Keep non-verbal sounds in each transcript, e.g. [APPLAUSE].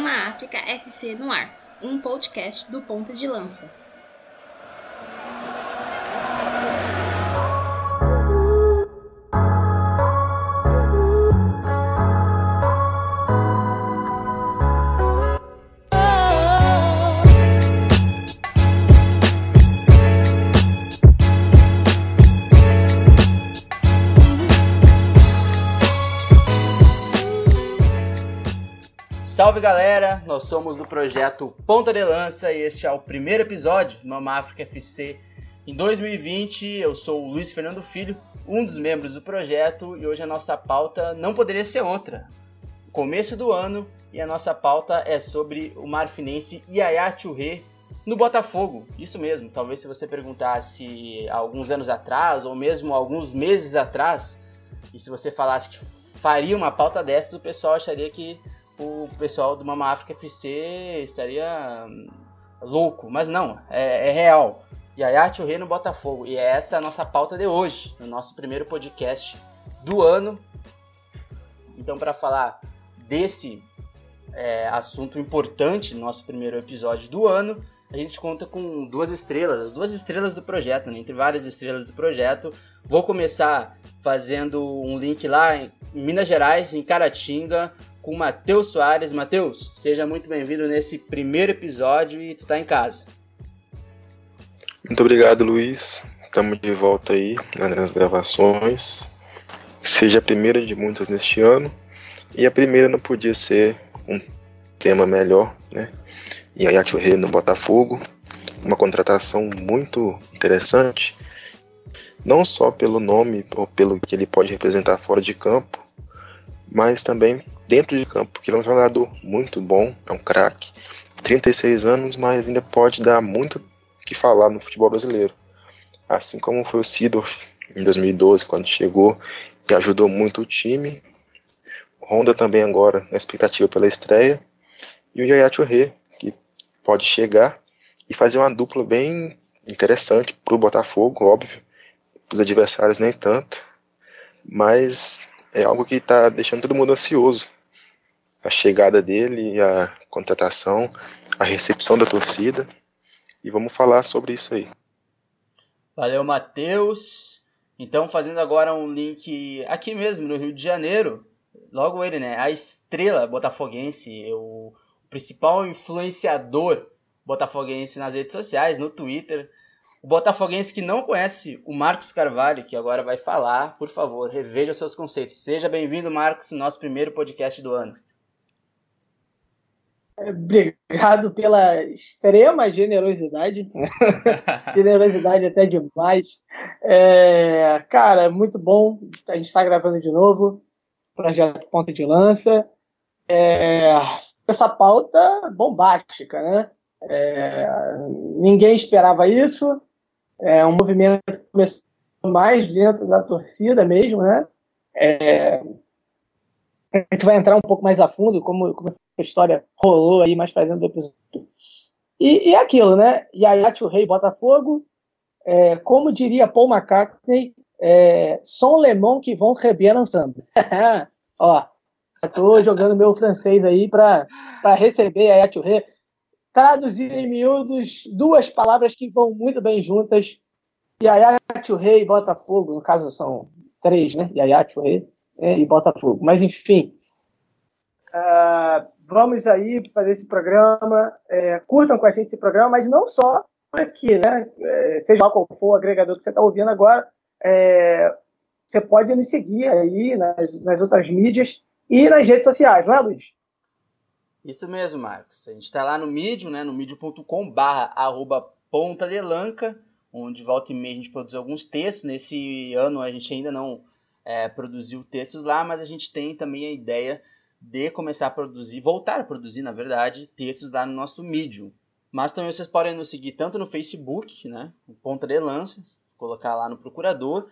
Mama África FC no ar, um podcast do Ponta de Lança. Salve galera, nós somos do projeto Ponta de Lança e este é o primeiro episódio do Mama África FC em 2020. Eu sou o Luiz Fernando Filho, um dos membros do projeto e hoje a nossa pauta não poderia ser outra. Começo do ano e a nossa pauta é sobre o marfinense Yaya Touré no Botafogo. Isso mesmo, talvez se você perguntasse alguns anos atrás ou mesmo alguns meses atrás e se você falasse que faria uma pauta dessas, o pessoal acharia que o pessoal do Mama África FC estaria hum, louco, mas não, é, é real. Yaya Rei no Botafogo. E é essa a nossa pauta de hoje, no nosso primeiro podcast do ano. Então, para falar desse é, assunto importante, nosso primeiro episódio do ano, a gente conta com duas estrelas, as duas estrelas do projeto, né? entre várias estrelas do projeto. Vou começar fazendo um link lá em Minas Gerais, em Caratinga, com Matheus Soares. Matheus, seja muito bem-vindo nesse primeiro episódio e tu tá em casa. Muito obrigado, Luiz. Estamos de volta aí nas gravações. Seja a primeira de muitas neste ano. E a primeira não podia ser um tema melhor, né? E a Rei no Botafogo. Uma contratação muito interessante. Não só pelo nome ou pelo que ele pode representar fora de campo, mas também dentro de campo, porque ele é um jogador muito bom, é um craque, 36 anos, mas ainda pode dar muito que falar no futebol brasileiro. Assim como foi o Sidorf em 2012, quando chegou e ajudou muito o time. Honda também agora na expectativa pela estreia. E o Yaya Touré, que pode chegar e fazer uma dupla bem interessante para o Botafogo, óbvio. Os adversários nem tanto. Mas é algo que está deixando todo mundo ansioso a chegada dele, a contratação, a recepção da torcida. E vamos falar sobre isso aí. Valeu, Matheus. Então, fazendo agora um link aqui mesmo, no Rio de Janeiro. Logo ele, né? A estrela botafoguense, o principal influenciador botafoguense nas redes sociais, no Twitter. O botafoguense que não conhece o Marcos Carvalho, que agora vai falar, por favor, reveja seus conceitos. Seja bem-vindo, Marcos, no nosso primeiro podcast do ano. Obrigado pela extrema generosidade. [LAUGHS] generosidade até demais. É, cara, muito bom. A gente está gravando de novo. Projeto Ponta de Lança. É, essa pauta bombástica, né? É, ninguém esperava isso. É um movimento que começou mais dentro da torcida mesmo, né? É, a gente vai entrar um pouco mais a fundo como, como essa história rolou aí mais fazendo do episódio. E, e é aquilo, né? Yaya Rei Botafogo, é, como diria Paul McCartney, é, som lemão que vão reber ensemble. [LAUGHS] Ó, estou jogando meu francês aí para receber Yaya Rei. Traduzir em miúdos duas palavras que vão muito bem juntas. Yaya Rei e Botafogo, no caso são três, né? Yaya Rei é, e Botafogo. Mas, enfim, uh, vamos aí fazer esse programa. É, curtam com a gente esse programa, mas não só aqui, né? É, seja qual for o agregador que você está ouvindo agora, é, você pode nos seguir aí nas, nas outras mídias e nas redes sociais, não é, Luiz? Isso mesmo, Marcos. A gente está lá no Medium, né, no medium.com barra ponta de lanca, onde volta e meia a gente produz alguns textos. Nesse ano a gente ainda não é, produziu textos lá, mas a gente tem também a ideia de começar a produzir, voltar a produzir, na verdade, textos lá no nosso Medium. Mas também vocês podem nos seguir tanto no Facebook, né, o Ponta de Lanças, colocar lá no procurador,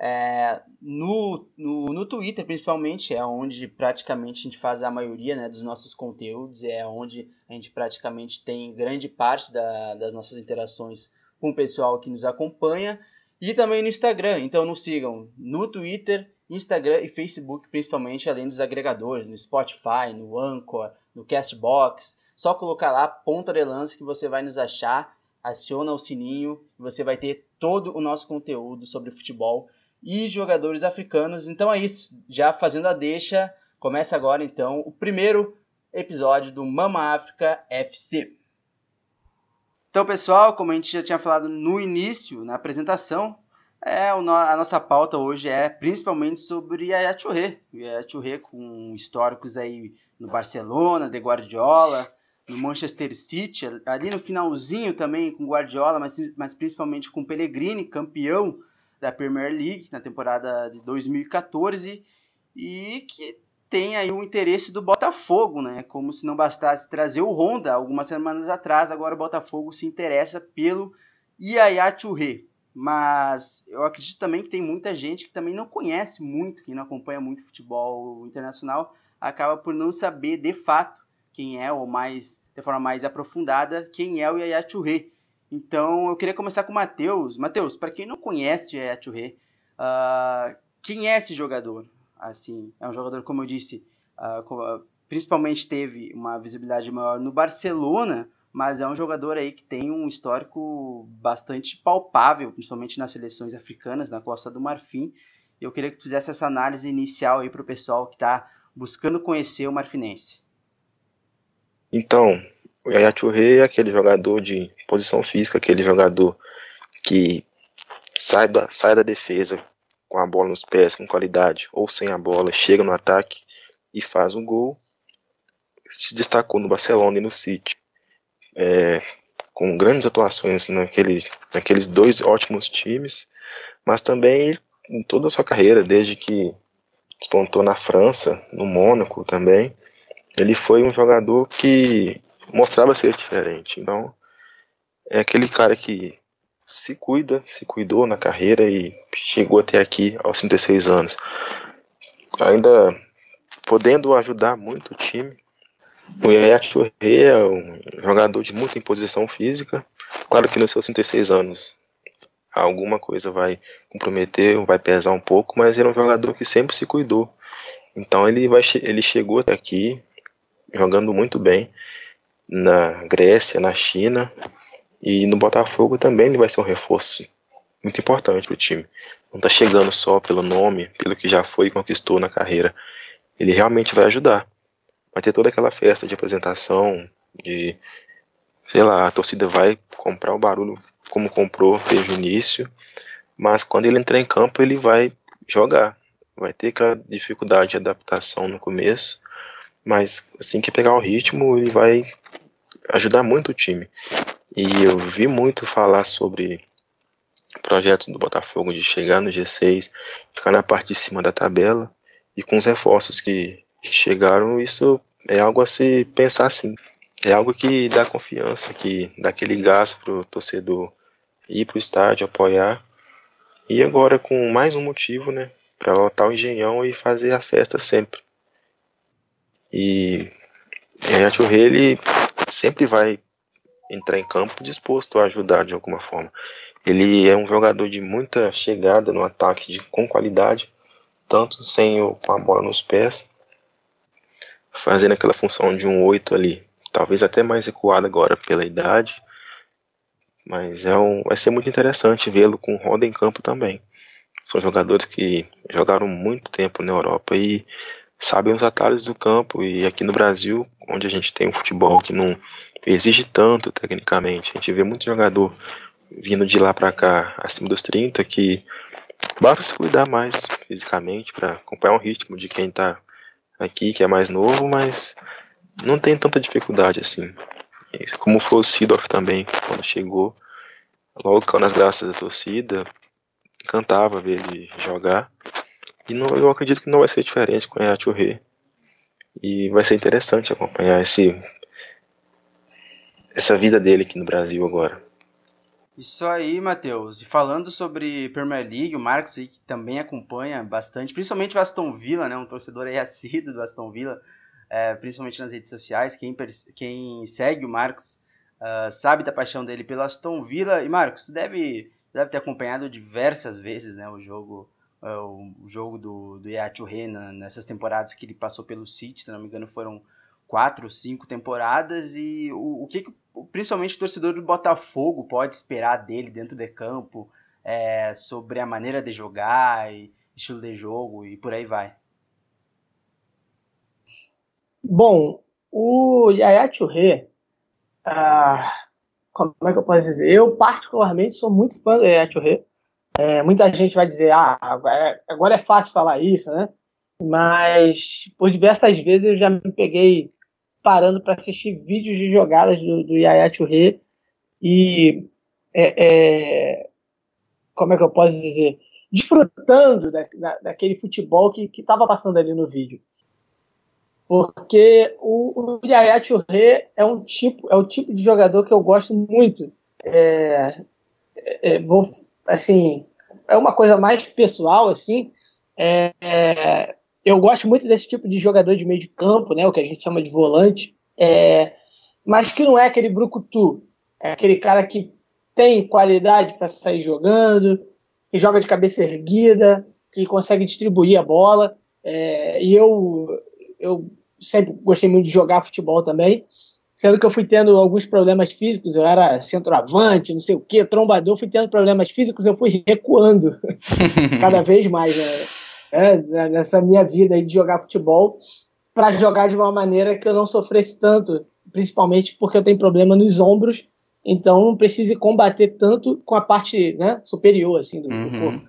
é, no, no, no Twitter, principalmente, é onde praticamente a gente faz a maioria né, dos nossos conteúdos, é onde a gente praticamente tem grande parte da, das nossas interações com o pessoal que nos acompanha. E também no Instagram, então nos sigam no Twitter Instagram e Facebook, principalmente, além dos agregadores, no Spotify, no Anchor, no Castbox. Só colocar lá Ponta de Lance que você vai nos achar, aciona o sininho e você vai ter todo o nosso conteúdo sobre futebol e jogadores africanos. Então é isso, já fazendo a deixa, começa agora então o primeiro episódio do Mama África FC. Então, pessoal, como a gente já tinha falado no início, na apresentação, é, a nossa pauta hoje é principalmente sobre a Touré. Yaya com históricos aí no Barcelona, de Guardiola, no Manchester City, ali no finalzinho também com Guardiola, mas, mas principalmente com Pellegrini, campeão da Premier League na temporada de 2014 e que tem aí o interesse do Botafogo, né? Como se não bastasse trazer o Honda algumas semanas atrás, agora o Botafogo se interessa pelo Yaya Touré. Mas eu acredito também que tem muita gente que também não conhece muito, que não acompanha muito futebol internacional, acaba por não saber de fato quem é, ou mais de forma mais aprofundada, quem é o Yaya Touré. Então eu queria começar com o Matheus. Matheus, para quem não conhece o Yaya Touré, uh, quem é esse jogador? Assim, é um jogador, como eu disse, uh, principalmente teve uma visibilidade maior no Barcelona, mas é um jogador aí que tem um histórico bastante palpável, principalmente nas seleções africanas, na Costa do Marfim. Eu queria que tu fizesse essa análise inicial aí para o pessoal que está buscando conhecer o Marfinense. Então, o Yaya Touré é aquele jogador de posição física, aquele jogador que sai da, sai da defesa com a bola nos pés, com qualidade, ou sem a bola, chega no ataque e faz um gol. Se destacou no Barcelona e no City é, com grandes atuações naquele, naqueles dois ótimos times, mas também em toda a sua carreira, desde que despontou na França, no Mônaco também, ele foi um jogador que mostrava ser diferente. Então, é aquele cara que se cuida, se cuidou na carreira e chegou até aqui aos 36 anos. Ainda podendo ajudar muito o time, o Yaya é um jogador de muita imposição física. Claro que nos seus 36 anos alguma coisa vai comprometer, vai pesar um pouco, mas ele é um jogador que sempre se cuidou. Então ele, vai, ele chegou até aqui jogando muito bem na Grécia, na China e no Botafogo também ele vai ser um reforço muito importante para o time. Não está chegando só pelo nome, pelo que já foi e conquistou na carreira. Ele realmente vai ajudar vai ter toda aquela festa de apresentação, de sei lá, a torcida vai comprar o barulho como comprou desde o início, mas quando ele entrar em campo ele vai jogar, vai ter aquela dificuldade de adaptação no começo, mas assim que pegar o ritmo ele vai ajudar muito o time. E eu vi muito falar sobre projetos do Botafogo de chegar no G6, ficar na parte de cima da tabela e com os reforços que chegaram, isso é algo a se pensar assim. É algo que dá confiança, que dá aquele gás pro torcedor ir pro estádio, apoiar. E agora com mais um motivo, né, para lotar o engenhão e fazer a festa sempre. E a Churré, ele sempre vai entrar em campo disposto a ajudar de alguma forma. Ele é um jogador de muita chegada no ataque, de, com qualidade, tanto sem o, com a bola nos pés, fazendo aquela função de um 8 ali. Talvez até mais recuado agora pela idade. Mas é um, vai ser muito interessante vê-lo com roda em campo também. São jogadores que jogaram muito tempo na Europa e sabem os atalhos do campo. E aqui no Brasil, onde a gente tem um futebol que não exige tanto tecnicamente, a gente vê muito jogador vindo de lá para cá acima dos 30 que basta se cuidar mais fisicamente para acompanhar o ritmo de quem está aqui, que é mais novo, mas não tem tanta dificuldade assim. Como foi o Sidorf também, quando chegou, logo caiu nas graças da torcida, encantava ver ele jogar. E não, eu acredito que não vai ser diferente com a Churré. E vai ser interessante acompanhar esse, essa vida dele aqui no Brasil agora. Isso aí, Matheus. E falando sobre Premier League, o Marcos aí que também acompanha bastante, principalmente o Aston Villa, né? Um torcedor aí [LAUGHS] assíduo do Aston Villa, é, principalmente nas redes sociais. Quem, quem segue o Marcos uh, sabe da paixão dele pelo Aston Villa. E Marcos, deve, deve ter acompanhado diversas vezes, né? O jogo, uh, o jogo do, do Touré nessas temporadas que ele passou pelo City, se não me engano foram quatro, cinco temporadas, e o, o que, que principalmente o torcedor do Botafogo pode esperar dele dentro de campo, é, sobre a maneira de jogar, e estilo de jogo e por aí vai. Bom, o Yaya Touré, ah, como é que eu posso dizer? Eu, particularmente, sou muito fã do Yaya Touré. É, muita gente vai dizer, ah, agora é fácil falar isso, né? Mas por diversas vezes eu já me peguei parando para assistir vídeos de jogadas do, do Yaya Touré e é, é, como é que eu posso dizer? Desfrutando da, da, daquele futebol que estava passando ali no vídeo. Porque o, o Yaya Touré é um tipo, é o tipo de jogador que eu gosto muito. É, é, vou, assim, é uma coisa mais pessoal, assim. É, é, eu gosto muito desse tipo de jogador de meio de campo, né, o que a gente chama de volante, é, mas que não é aquele brucutu. É aquele cara que tem qualidade para sair jogando, que joga de cabeça erguida, que consegue distribuir a bola. É, e eu, eu sempre gostei muito de jogar futebol também, sendo que eu fui tendo alguns problemas físicos, eu era centroavante, não sei o que, trombador, fui tendo problemas físicos, eu fui recuando. [LAUGHS] Cada vez mais né, é, nessa minha vida aí de jogar futebol, para jogar de uma maneira que eu não sofresse tanto, principalmente porque eu tenho problema nos ombros, então não precise combater tanto com a parte né, superior assim do, uhum. do corpo.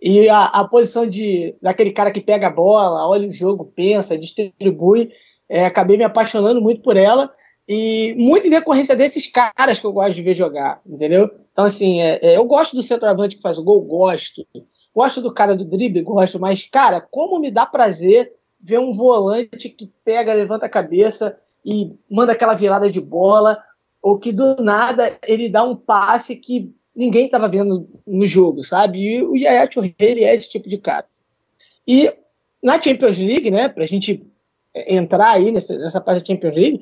E a, a, posição de daquele cara que pega a bola, olha o jogo, pensa, distribui, é, acabei me apaixonando muito por ela e muito em decorrência desses caras que eu gosto de ver jogar, entendeu? Então, assim, é, é, eu gosto do centroavante que faz o gol, gosto. Gosto do cara do drible, gosto. Mas, cara, como me dá prazer ver um volante que pega, levanta a cabeça e manda aquela virada de bola, ou que do nada ele dá um passe que ninguém estava vendo no jogo, sabe? E o Yaya Touré, ele é esse tipo de cara. E na Champions League, né, pra gente entrar aí nessa, nessa parte da Champions League,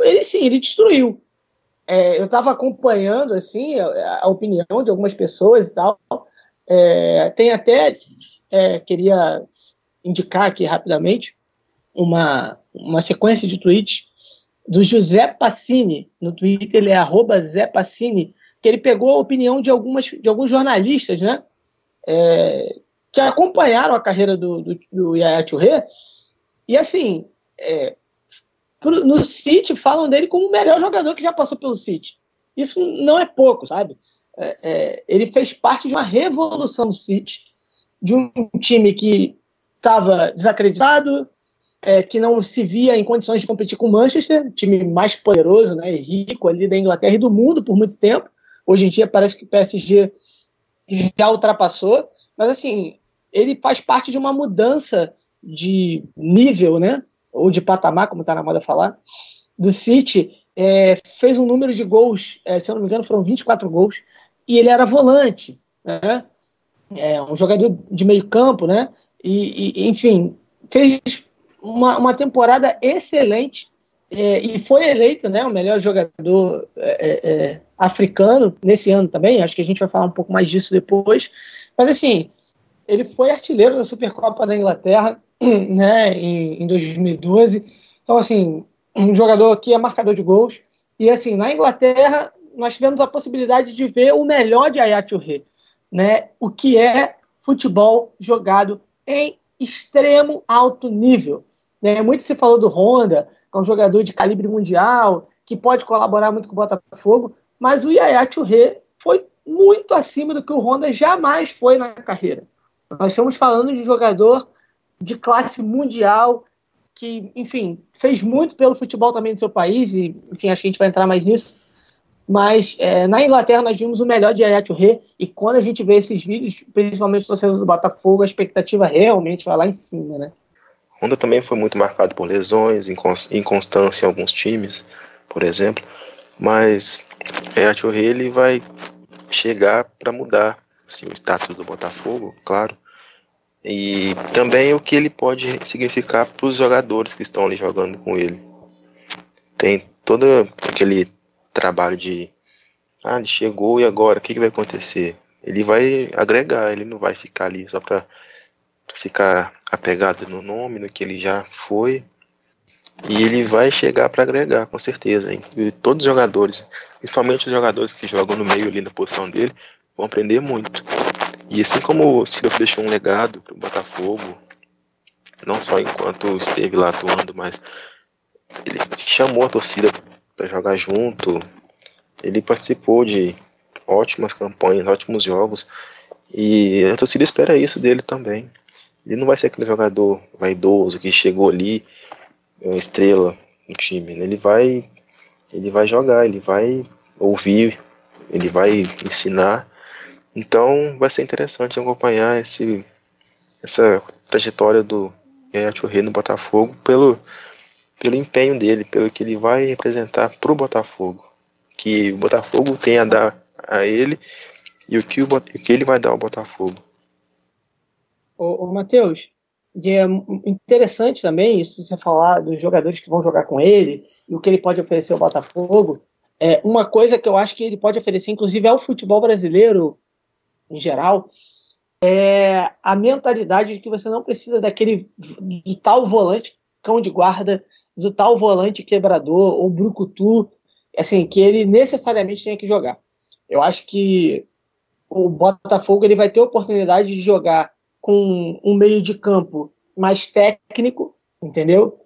ele sim, ele destruiu. É, eu estava acompanhando, assim, a, a, opinião de algumas pessoas e tal. É, tem até, é, queria indicar aqui rapidamente, uma, uma sequência de tweets do José Passini, no Twitter ele é arroba Zé que ele pegou a opinião de, algumas, de alguns jornalistas, né? É, que acompanharam a carreira do, do, do Yaya Touré, e assim, é, no City falam dele como o melhor jogador que já passou pelo City. Isso não é pouco, sabe? É, é, ele fez parte de uma revolução no City, de um time que estava desacreditado, é, que não se via em condições de competir com o Manchester, time mais poderoso né, e rico ali da Inglaterra e do mundo por muito tempo. Hoje em dia parece que o PSG já ultrapassou, mas assim, ele faz parte de uma mudança de nível, né? Ou de patamar, como está na moda falar, do City. É, fez um número de gols, é, se eu não me engano, foram 24 gols, e ele era volante, né? É, um jogador de meio campo, né? E, e enfim, fez uma, uma temporada excelente é, e foi eleito né, o melhor jogador é, é, é, africano nesse ano também. Acho que a gente vai falar um pouco mais disso depois. Mas assim, ele foi artilheiro da Supercopa da Inglaterra [CLEARS THROAT] né, em, em 2012. Então, assim, um jogador que é marcador de gols. E assim, na Inglaterra, nós tivemos a possibilidade de ver o melhor de Ayat Touré, né? O que é futebol jogado em extremo alto nível. Né? Muito se falou do Honda, que é um jogador de calibre mundial, que pode colaborar muito com o Botafogo, mas o Yaya Touré foi muito acima do que o Honda jamais foi na carreira. Nós estamos falando de um jogador de classe mundial, que, enfim, fez muito pelo futebol também do seu país, e, enfim, acho que a gente vai entrar mais nisso. Mas é, na Inglaterra nós vimos o melhor de Yaya Touré, e quando a gente vê esses vídeos, principalmente torcedor do Botafogo, a expectativa realmente vai lá em cima, né? Honda também foi muito marcado por lesões, inconstância em alguns times, por exemplo, mas é, a Touré ele vai chegar para mudar assim, o status do Botafogo, claro, e também o que ele pode significar para os jogadores que estão ali jogando com ele. Tem todo aquele trabalho de ah, ele chegou e agora o que, que vai acontecer? ele vai agregar, ele não vai ficar ali só para ficar apegado no nome, no que ele já foi. E ele vai chegar para agregar, com certeza. Hein? E todos os jogadores, principalmente os jogadores que jogam no meio ali na posição dele, vão aprender muito. E assim como o Silva deixou um legado para o Botafogo, não só enquanto esteve lá atuando, mas ele chamou a torcida para jogar junto, ele participou de ótimas campanhas, ótimos jogos, e a torcida espera isso dele também. Ele não vai ser aquele jogador vaidoso que chegou ali, é uma estrela no time. Né? Ele vai, ele vai jogar, ele vai ouvir, ele vai ensinar. Então vai ser interessante acompanhar esse, essa trajetória do Rei no Botafogo pelo, pelo empenho dele, pelo que ele vai representar para o Botafogo. Que o Botafogo tem a dar a ele e o que, o, o que ele vai dar ao Botafogo o, o Matheus, é interessante também isso você falar dos jogadores que vão jogar com ele e o que ele pode oferecer ao Botafogo. É uma coisa que eu acho que ele pode oferecer, inclusive ao futebol brasileiro em geral, é a mentalidade de que você não precisa daquele tal volante cão de guarda, do tal volante quebrador ou brucutu, assim que ele necessariamente tenha que jogar. Eu acho que o Botafogo ele vai ter oportunidade de jogar com um meio de campo mais técnico, entendeu?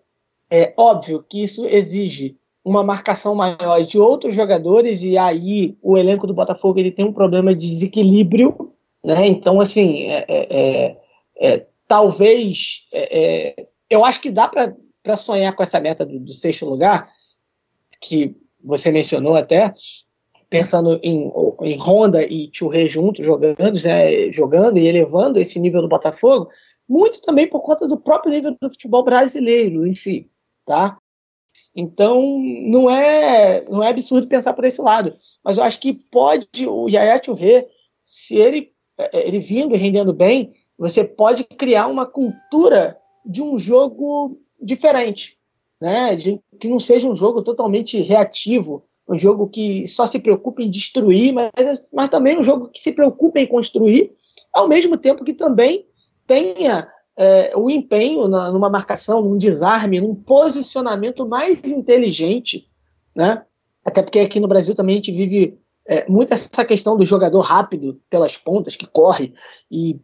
É óbvio que isso exige uma marcação maior de outros jogadores e aí o elenco do Botafogo ele tem um problema de desequilíbrio, né? Então assim, é, é, é, é talvez é, é, eu acho que dá para sonhar com essa meta do, do sexto lugar que você mencionou até, pensando em, em Honda e Churré juntos jogando, né, jogando e elevando esse nível do Botafogo, muito também por conta do próprio nível do futebol brasileiro em si, tá? Então não é não é absurdo pensar por esse lado, mas eu acho que pode o Yaya Churré, se ele é, ele vindo e rendendo bem, você pode criar uma cultura de um jogo diferente, né? De, que não seja um jogo totalmente reativo, um jogo que só se preocupa em destruir, mas, mas também um jogo que se preocupa em construir, ao mesmo tempo que também tenha é, o empenho na, numa marcação, num desarme, num posicionamento mais inteligente, né? Até porque aqui no Brasil também a gente vive é, muito essa questão do jogador rápido pelas pontas, que corre, e,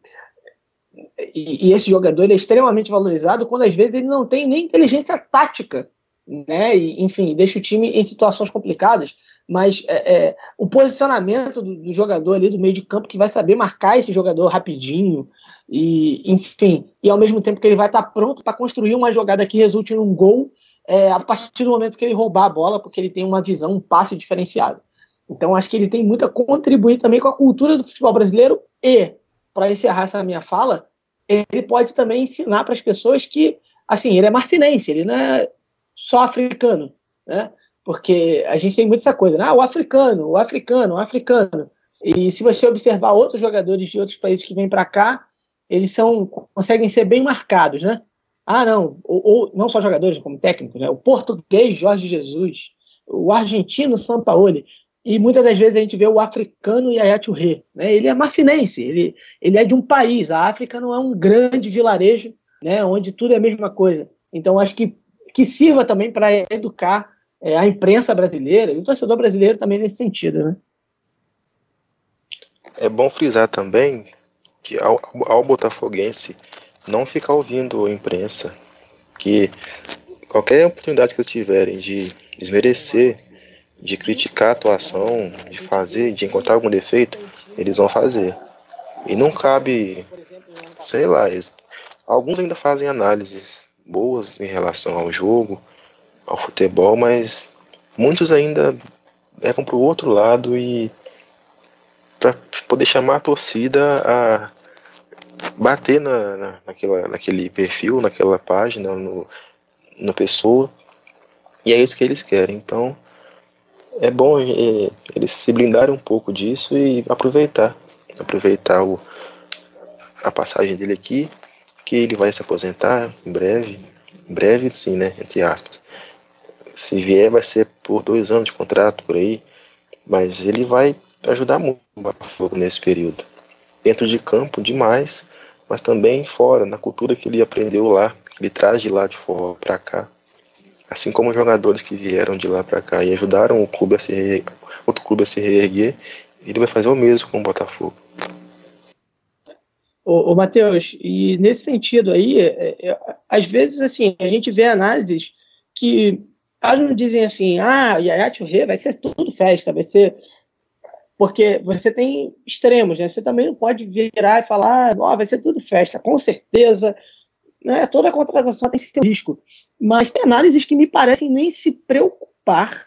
e, e esse jogador é extremamente valorizado quando às vezes ele não tem nem inteligência tática né? E, enfim, deixa o time em situações complicadas, mas é, é, o posicionamento do, do, jogador ali do meio de campo que vai saber marcar esse jogador rapidinho e, enfim, e ao mesmo tempo que ele vai estar pronto para construir uma jogada que resulte num gol é, a partir do momento que ele roubar a bola, porque ele tem uma visão, um passe diferenciado. Então acho que ele tem muito a contribuir também com a cultura do futebol brasileiro e, para encerrar essa minha fala, ele pode também ensinar para as pessoas que, assim, ele é marfinense, ele não é só africano, né? Porque a gente tem muito essa coisa, né? Ah, o africano, o africano, o africano. E se você observar outros jogadores de outros países que vêm para cá, eles são conseguem ser bem marcados, né? Ah, não, ou, ou, não só jogadores como técnicos, né? O português Jorge Jesus, o argentino Sampaoli, e muitas das vezes a gente vê o africano Yaya Touré, né? Ele é marfinense, ele, ele é de um país, a África não é um grande vilarejo, né? Onde tudo é a mesma coisa. Então acho que que sirva também para educar é, a imprensa brasileira e o torcedor brasileiro também nesse sentido, né? É bom frisar também que ao, ao botafoguense não ficar ouvindo a imprensa, que qualquer oportunidade que eles tiverem de desmerecer, de criticar a atuação, de fazer, de encontrar algum defeito, eles vão fazer. E não cabe, sei lá, eles, alguns ainda fazem análises boas em relação ao jogo, ao futebol, mas muitos ainda levam para o outro lado e para poder chamar a torcida a bater na, na, naquela, naquele perfil, naquela página, no, na pessoa. E é isso que eles querem. Então é bom é, eles se blindarem um pouco disso e aproveitar. Aproveitar o, a passagem dele aqui que ele vai se aposentar em breve, em breve sim, né, entre aspas. Se vier vai ser por dois anos de contrato por aí, mas ele vai ajudar muito o Botafogo nesse período. Dentro de campo, demais, mas também fora, na cultura que ele aprendeu lá, que ele traz de lá de fora para cá. Assim como jogadores que vieram de lá para cá e ajudaram o clube a se outro clube a se reerguer, ele vai fazer o mesmo com o Botafogo. Ô, Matheus, e nesse sentido aí, é, é, às vezes assim, a gente vê análises que elas não dizem assim, ah, Yaya Touré vai ser tudo festa, vai ser porque você tem extremos, né? Você também não pode virar e falar, ó, oh, vai ser tudo festa, com certeza. Né? Toda contratação tem seu risco. Mas tem análises que me parecem nem se preocupar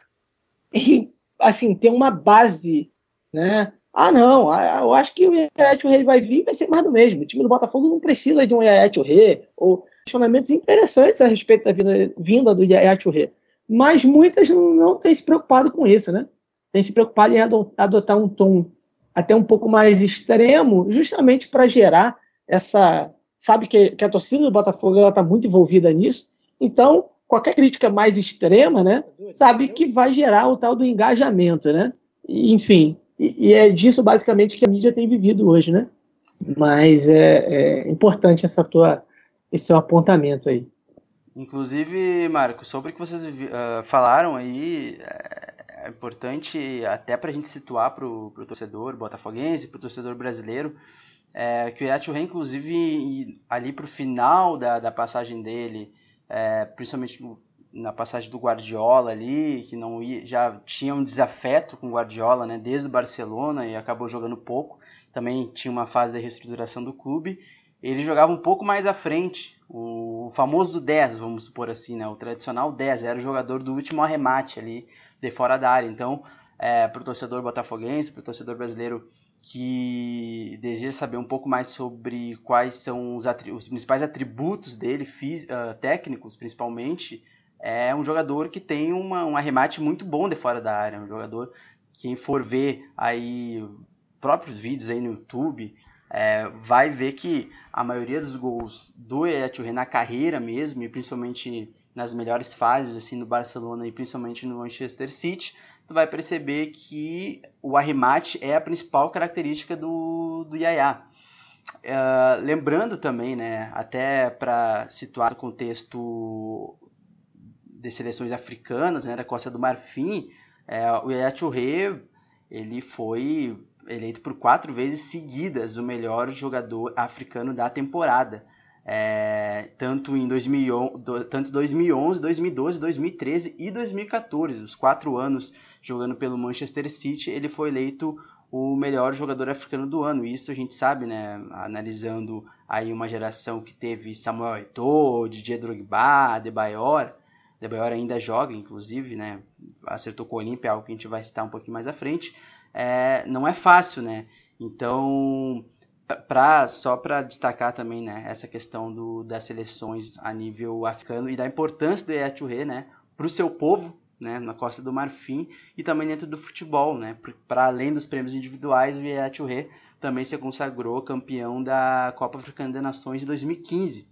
em assim, ter uma base, né? Ah, não, ah, eu acho que o Rei vai vir vai ser mais do mesmo. O time do Botafogo não precisa de um Rei ou questionamentos interessantes a respeito da vinda, vinda do Rei. Mas muitas não, têm se preocupado com isso, né? tem se preocupado em adotar um tom até um pouco mais extremo, justamente para gerar essa. Sabe que, que, a torcida do Botafogo está muito envolvida nisso, então qualquer crítica mais extrema, né, sabe que vai gerar o tal do engajamento, né? E, enfim, e, e, é disso basicamente que a mídia tem vivido hoje, né? Mas é, é importante essa tua, esse seu apontamento aí. Inclusive, Marco, sobre o que vocês uh, falaram aí, é, é importante até para a gente situar para o torcedor botafoguense, para o torcedor brasileiro, é, que o Yacht Rey, inclusive, ali para o final da, da passagem dele, é, principalmente na passagem do Guardiola ali, que não ia, já tinha um desafeto com o Guardiola, né, desde o Barcelona e acabou jogando pouco. Também tinha uma fase de reestruturação do clube. Ele jogava um pouco mais à frente, o famoso 10, vamos supor assim, né, o tradicional 10, era o jogador do último arremate ali, de fora da área. Então, é, para o torcedor botafoguense, para o torcedor brasileiro que deseja saber um pouco mais sobre quais são os, os principais atributos dele, uh, técnicos principalmente, é um jogador que tem uma, um arremate muito bom de fora da área, um jogador quem for ver aí próprios vídeos aí no YouTube, é, vai ver que a maioria dos gols do Etuhe na carreira mesmo, e principalmente nas melhores fases assim no Barcelona e principalmente no Manchester City, tu vai perceber que o arremate é a principal característica do, do Yaya. Uh, lembrando também, né, até para situar o contexto de seleções africanas, né, da Costa do Marfim, é, o Yaya Touré, ele foi eleito por quatro vezes seguidas o melhor jogador africano da temporada é, tanto em 2011, tanto 2011, 2012, 2013 e 2014, os quatro anos jogando pelo Manchester City, ele foi eleito o melhor jogador africano do ano. Isso a gente sabe, né? Analisando aí uma geração que teve Samuel Eto'o, Didier Drogba, Adebayor. Adebayor ainda joga, inclusive, né? Acertou com o Olímpia, algo que a gente vai citar um pouquinho mais à frente. É, não é fácil, né? Então, pra, só para destacar também né, essa questão do, das seleções a nível africano e da importância do Eyaturé né, para o seu povo né, na Costa do Marfim e também dentro do futebol. Né, para além dos prêmios individuais, o Eyaturé também se consagrou campeão da Copa Africana das Nações de 2015,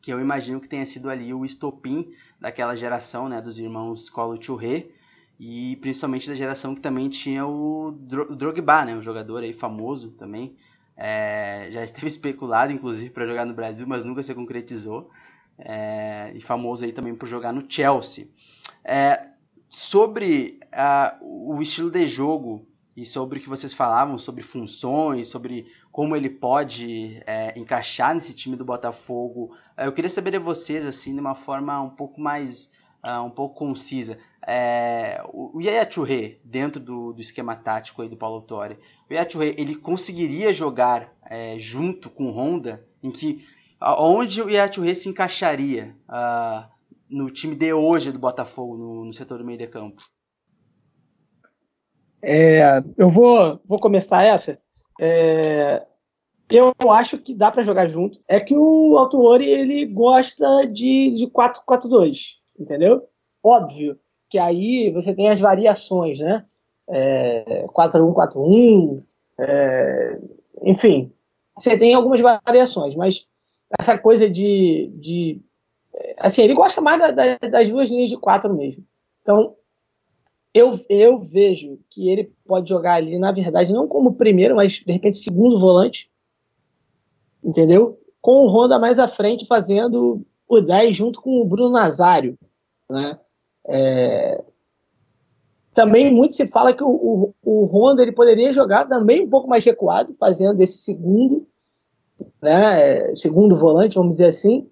que eu imagino que tenha sido ali o estopim daquela geração né, dos irmãos Colo Touré, e principalmente da geração que também tinha o Drogba, né, um jogador aí famoso também, é, já esteve [LAUGHS] especulado, inclusive, para jogar no Brasil, mas nunca se concretizou. É, e famoso aí também por jogar no Chelsea. É, sobre o estilo de jogo e sobre o que vocês falavam sobre funções, sobre como ele pode é, encaixar nesse time do Botafogo, é, eu queria saber de vocês assim de uma forma um pouco mais uh, um pouco concisa. É, o Yaya Touré, dentro do, do, esquema tático aí do Paulo Torre, o Yaya Touré, ele conseguiria jogar é, junto com Honda, em que onde o Yaya Touré se encaixaria uh, no time de hoje do Botafogo, no, no setor do meio de campo? É, eu vou, vou começar essa. É, eu acho que dá para jogar junto. É que o Autuori ele gosta de, de 4-4-2 entendeu? Óbvio que aí você tem as variações, né? É, 4-1-4-1, é, enfim, você tem algumas variações, mas essa coisa de, de assim, ele gosta mais da, da, das duas linhas de quatro mesmo. Então, eu, eu vejo que ele pode jogar ali, na verdade, não como primeiro, mas de repente segundo volante. Entendeu? Com o Honda mais à frente fazendo o 10 junto com o Bruno Nazário. Né? É... Também muito se fala que o, o, o, Honda ele poderia jogar também um pouco mais recuado, fazendo esse segundo, né, segundo volante, vamos dizer assim,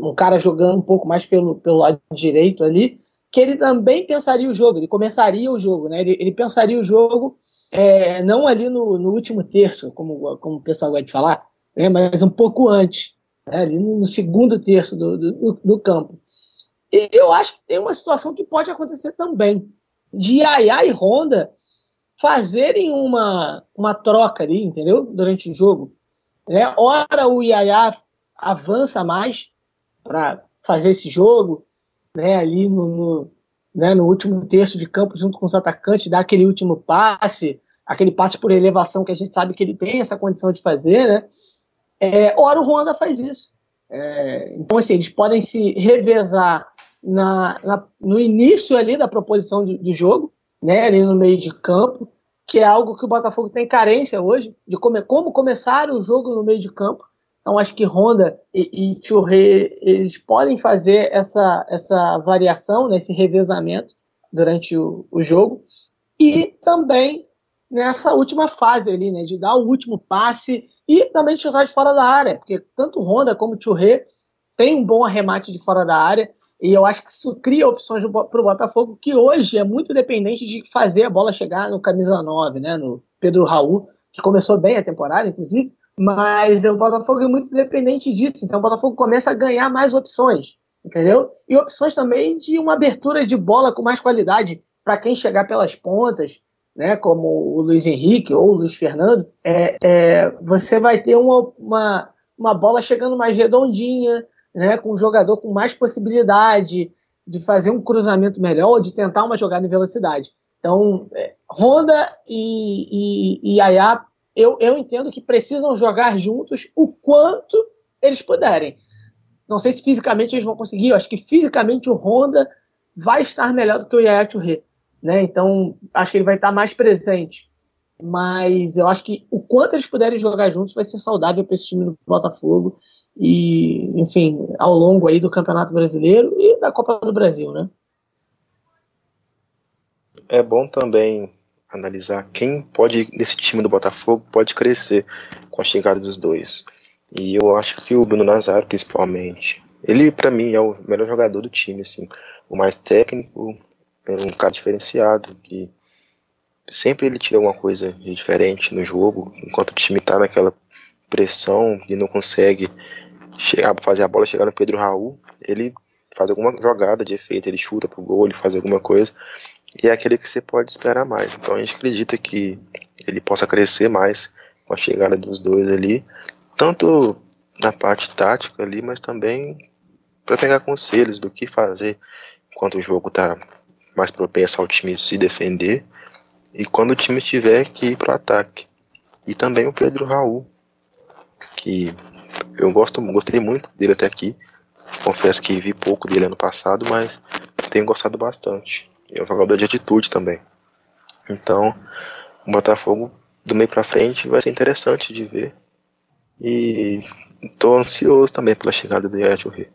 um cara jogando um pouco mais pelo, pelo lado direito ali, que ele também pensaria o jogo, ele começaria o jogo, né? Ele, ele pensaria o jogo é, não ali no, no, último terço, como, como o pessoal gosta de falar, né? mas um pouco antes, né? ali no, segundo terço do, do, do, campo. Eu acho que tem uma situação que pode acontecer também, de Yaya e Honda fazerem uma, uma troca ali, entendeu? Durante o jogo. Né? Ora o Yaya avança mais para fazer esse jogo, né, ali no, no, né, no último terço de campo, junto com os atacantes, dar aquele último passe, aquele passe por elevação que a gente sabe que ele tem essa condição de fazer, né? É, ora o Honda faz isso. É, então, assim, eles podem se revezar na, na, no início ali da proposição do, do, jogo, né, ali no meio de campo, que é algo que o Botafogo tem carência hoje, de como, como começar o jogo no meio de campo. Então, acho que Honda e, e eles podem fazer essa, essa variação, né, esse revezamento durante o, o jogo. E também nessa última fase ali, né, de dar o último passe e também chutar de fora da área, porque tanto Honda como Churré tem um bom arremate de fora da área, e eu acho que isso cria opções para o Botafogo, que hoje é muito dependente de fazer a bola chegar no camisa 9, né, no Pedro Raul, que começou bem a temporada, inclusive, mas o Botafogo é muito dependente disso, então o Botafogo começa a ganhar mais opções, entendeu? E opções também de uma abertura de bola com mais qualidade para quem chegar pelas pontas, né, como o Luiz Henrique ou o Luiz Fernando, é, é, você vai ter uma, uma, uma bola chegando mais redondinha, né, com um jogador com mais possibilidade de fazer um cruzamento melhor ou de tentar uma jogada em velocidade. Então, é, Honda e, e, e Ayá eu, eu entendo que precisam jogar juntos o quanto eles puderem. Não sei se fisicamente eles vão conseguir, eu acho que fisicamente o Honda vai estar melhor do que o Yaya Touré, né? Então, acho que ele vai estar mais presente. Mas eu acho que o quanto eles puderem jogar juntos vai ser saudável para esse time do Botafogo e, enfim, ao longo aí do Campeonato Brasileiro e da Copa do Brasil, né? É bom também analisar quem pode, nesse time do Botafogo, pode crescer com a chegada dos dois. E eu acho que o Bruno Nazário, principalmente, ele para mim é o melhor jogador do time, assim, o mais técnico, é um cara diferenciado, que sempre ele tira alguma coisa diferente no jogo, enquanto o time tá naquela pressão e não consegue chegar, fazer a bola chegar no Pedro Raul, ele faz alguma jogada de efeito, ele chuta pro gol, ele faz alguma coisa e é aquele que você pode esperar mais. Então a gente acredita que ele possa crescer mais com a chegada dos dois ali, tanto na parte tática ali, mas também para pegar conselhos do que fazer enquanto o jogo está mais propenso ao time se defender e quando o time tiver que ir para o ataque. E também o Pedro Raul, que eu gosto, gostei muito dele até aqui. Confesso que vi pouco dele ano passado, mas tenho gostado bastante. É um jogador de atitude também. Então, o Botafogo do meio para frente vai ser interessante de ver. E estou ansioso também pela chegada do Yaya Touré.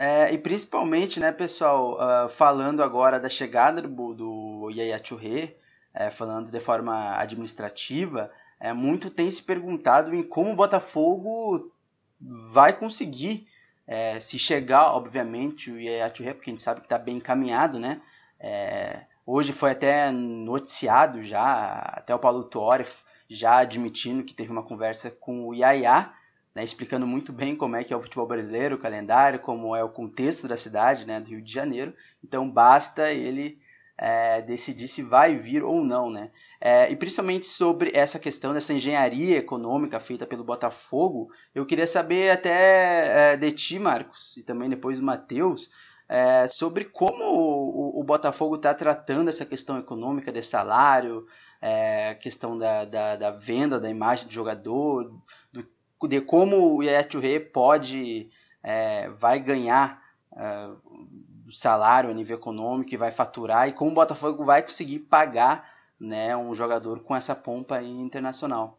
É, e principalmente, né, pessoal, uh, falando agora da chegada do, do Yaya Touré, é, falando de forma administrativa, é, muito tem se perguntado em como o Botafogo vai conseguir é, se chegar, obviamente, o Yaya Touré, porque a gente sabe que está bem encaminhado, né? É, hoje foi até noticiado já, até o Paulo Tuori já admitindo que teve uma conversa com o Yaya, né, explicando muito bem como é que é o futebol brasileiro, o calendário, como é o contexto da cidade, né, do Rio de Janeiro. Então basta ele é, decidir se vai vir ou não, né? É, e principalmente sobre essa questão dessa engenharia econômica feita pelo Botafogo, eu queria saber até é, de ti, Marcos, e também depois do Matheus, é, sobre como o, o Botafogo está tratando essa questão econômica de salário, é, questão da, da, da, venda da imagem do jogador, do, de como o Yaya pode, é, vai ganhar é, salário a nível econômico e vai faturar e como o Botafogo vai conseguir pagar né, um jogador com essa pompa internacional.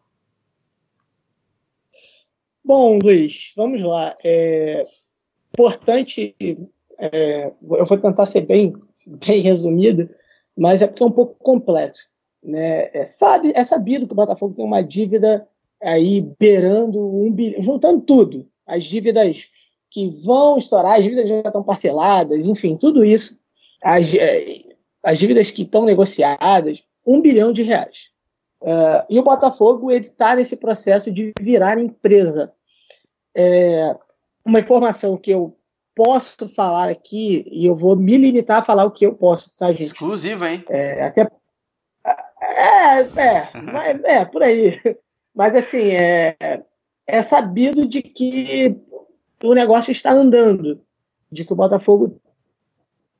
Bom, Luiz, vamos lá. É importante, é, eu vou tentar ser bem, bem resumido, mas é porque é um pouco complexo. Né? É, sabe, é sabido que o Botafogo tem uma dívida aí beirando um bilhão, juntando tudo, as dívidas que vão estourar, as dívidas já estão parceladas, enfim, tudo isso, as, é, as dívidas que estão negociadas, um bilhão de reais. Uh, e o Botafogo está nesse processo de virar empresa. É, uma informação que eu posso falar aqui, e eu vou me limitar a falar o que eu posso, tá, gente? Exclusivo, hein? É, até. É, é, é, é, por aí. Mas assim, é, é sabido de que o negócio está andando, de que o Botafogo